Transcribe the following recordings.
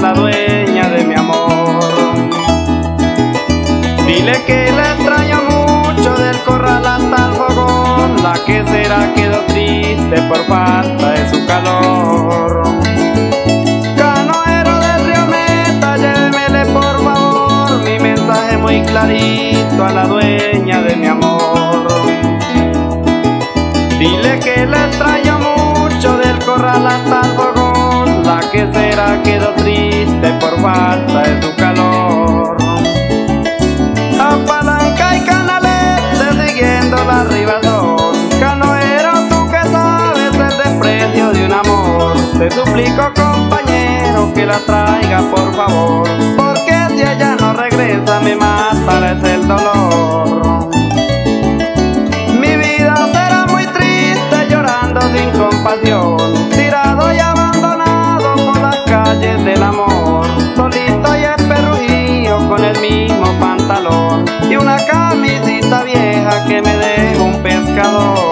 la dueña de mi amor. Dile que la extraño mucho del corral hasta el fogón, la que será quedó triste por falta de su calor. Canoero del río Meta, llévemele por favor, mi mensaje muy clarito a la dueña de mi amor. Dile que la extraño falta de su calor. A palanca y canalete siguiendo la ribazón, canoero tú que sabes el desprecio de un amor, te suplico compañero que la traiga por favor, porque si ella no regresa me matará el dolor. 干喽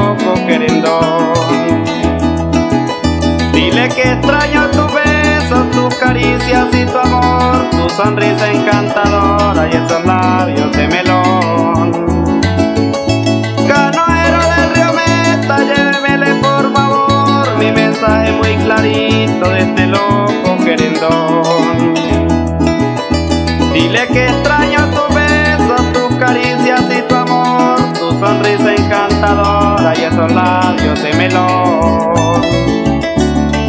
loco querendón. Dile que extraño tus besos, tus caricias y tu amor, tu sonrisa encantadora y esos labios de melón. Canoero del río Meta, llévemele por favor mi mensaje muy clarito de este loco querendón. Dile que extraño tus besos, tus caricias y tu amor, tu sonrisa encantadora esos labios de melón.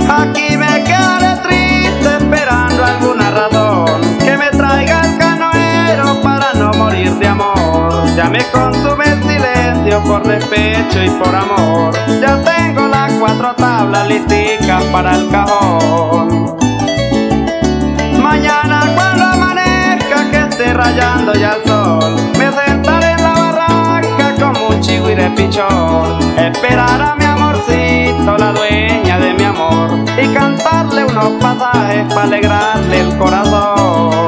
Aquí me quedaré triste esperando alguna razón que me traiga el canoero para no morir de amor. Ya me consume el silencio por despecho y por amor. Ya tengo las cuatro tablas listicas para el cajón. Mañana cuando amanezca que esté rayando ya el sol Me sentaré en la barranca como un chigüire pichón Esperar a mi amorcito, la dueña de mi amor Y cantarle unos pasajes para alegrarle el corazón